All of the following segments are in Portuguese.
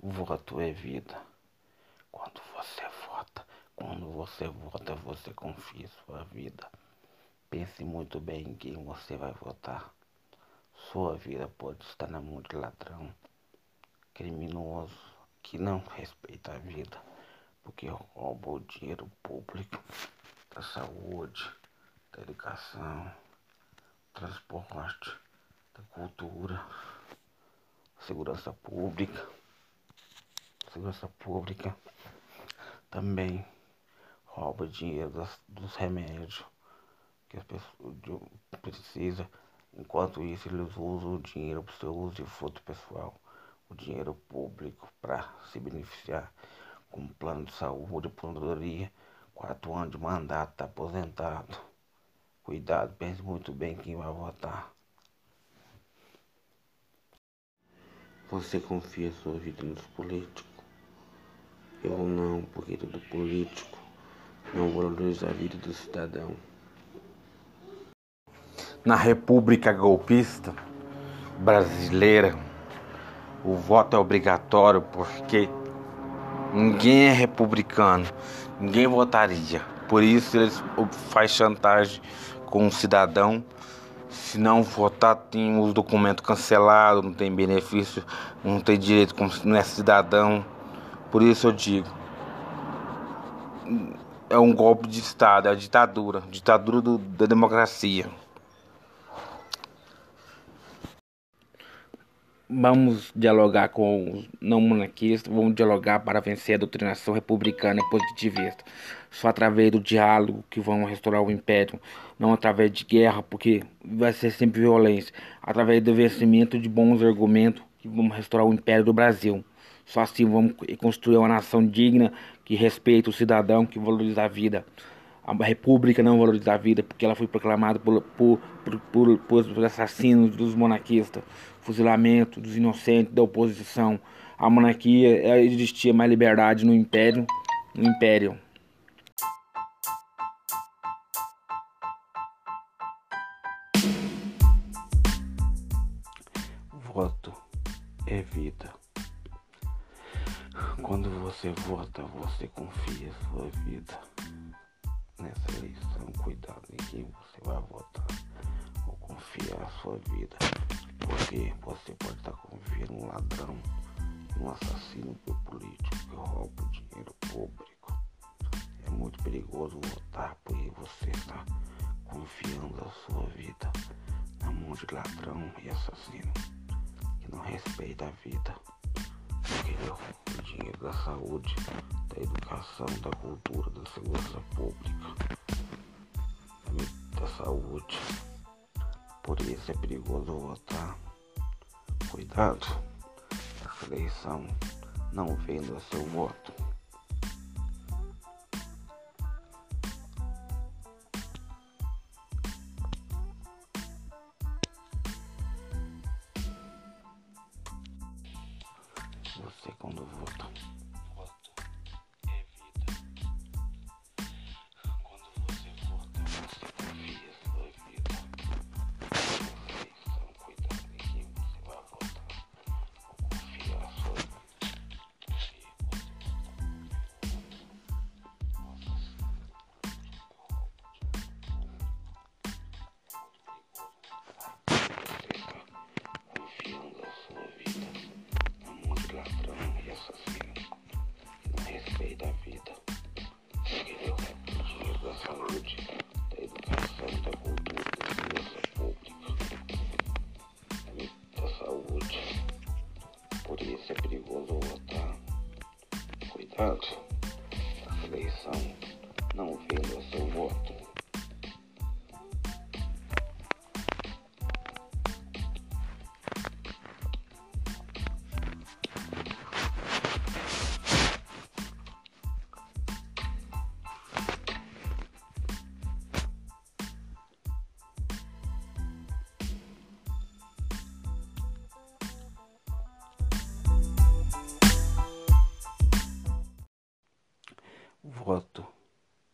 Voto é vida. Quando você vota, quando você vota, você confia sua vida. Pense muito bem em quem você vai votar. Sua vida pode estar na mão de ladrão, criminoso, que não respeita a vida, porque rouba o dinheiro público da saúde, da educação, transporte, da cultura, segurança pública segurança pública também rouba dinheiro das, dos remédios que as pessoas precisam. Enquanto isso, eles usam o dinheiro para o seu uso de fruto pessoal, o dinheiro público para se beneficiar com plano de saúde, aposentadoria, quatro anos de mandato, está aposentado. Cuidado, pense muito bem quem vai votar. Você confia sua vida nos políticos? Eu não, porque todo político não valoriza a vida do cidadão. Na República Golpista Brasileira, o voto é obrigatório porque ninguém é republicano, ninguém votaria. Por isso eles fazem chantagem com o cidadão. Se não votar, tem os documentos cancelados, não tem benefício, não tem direito como se não é cidadão. Por isso eu digo, é um golpe de Estado, é a ditadura, ditadura do, da democracia. Vamos dialogar com os não monarquistas, vamos dialogar para vencer a doutrinação republicana e positivista. Só através do diálogo que vamos restaurar o império, não através de guerra, porque vai ser sempre violência, através do vencimento de bons argumentos que vamos restaurar o império do Brasil. Só assim vamos construir uma nação digna, que respeita o cidadão, que valoriza a vida. A república não valoriza a vida, porque ela foi proclamada por, por, por, por assassinos dos monarquistas, fuzilamento dos inocentes, da oposição. A monarquia existia mais liberdade no império, no império. Voto é vida. Quando você vota, você confia sua vida. Nessa eleição, cuidado em quem você vai votar ou confiar a sua vida. Porque você pode estar confiando um ladrão, um assassino político que rouba o dinheiro público. É muito perigoso votar porque você está confiando a sua vida na mão de ladrão e assassino que não respeita a vida o dinheiro da saúde, da educação, da cultura, da segurança pública, da saúde. Por isso é perigoso votar. Cuidado, essa eleição não venda seu voto. Cuidado,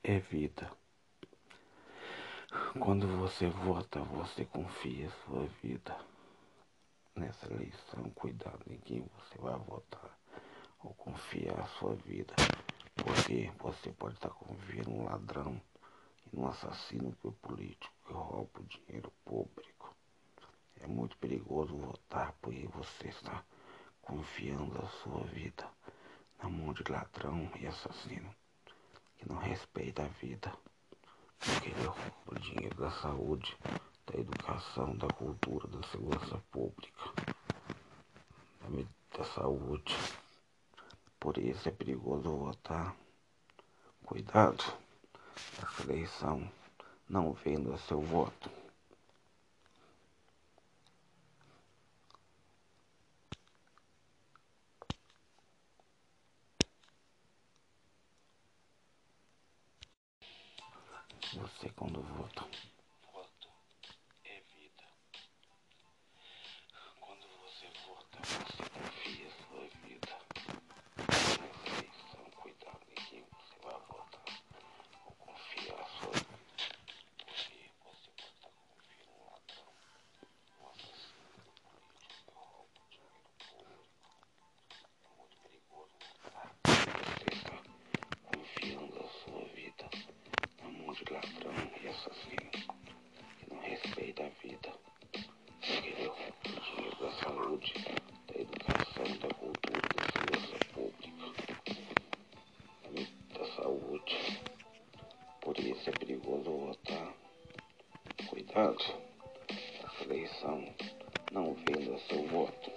é vida. Quando você vota, você confia sua vida. Nessa eleição, cuidado em quem você vai votar. confiar a sua vida. Porque você pode estar confiando um ladrão e num assassino político que rouba o dinheiro público. É muito perigoso votar porque você está confiando a sua vida na mão de ladrão e assassino que respeita a vida. Rouba o dinheiro da saúde, da educação, da cultura, da segurança pública, da, da saúde. Por isso é perigoso votar. Cuidado nessa eleição, não venda seu voto. Você quando vota de Portanto, a eleição não venda seu voto.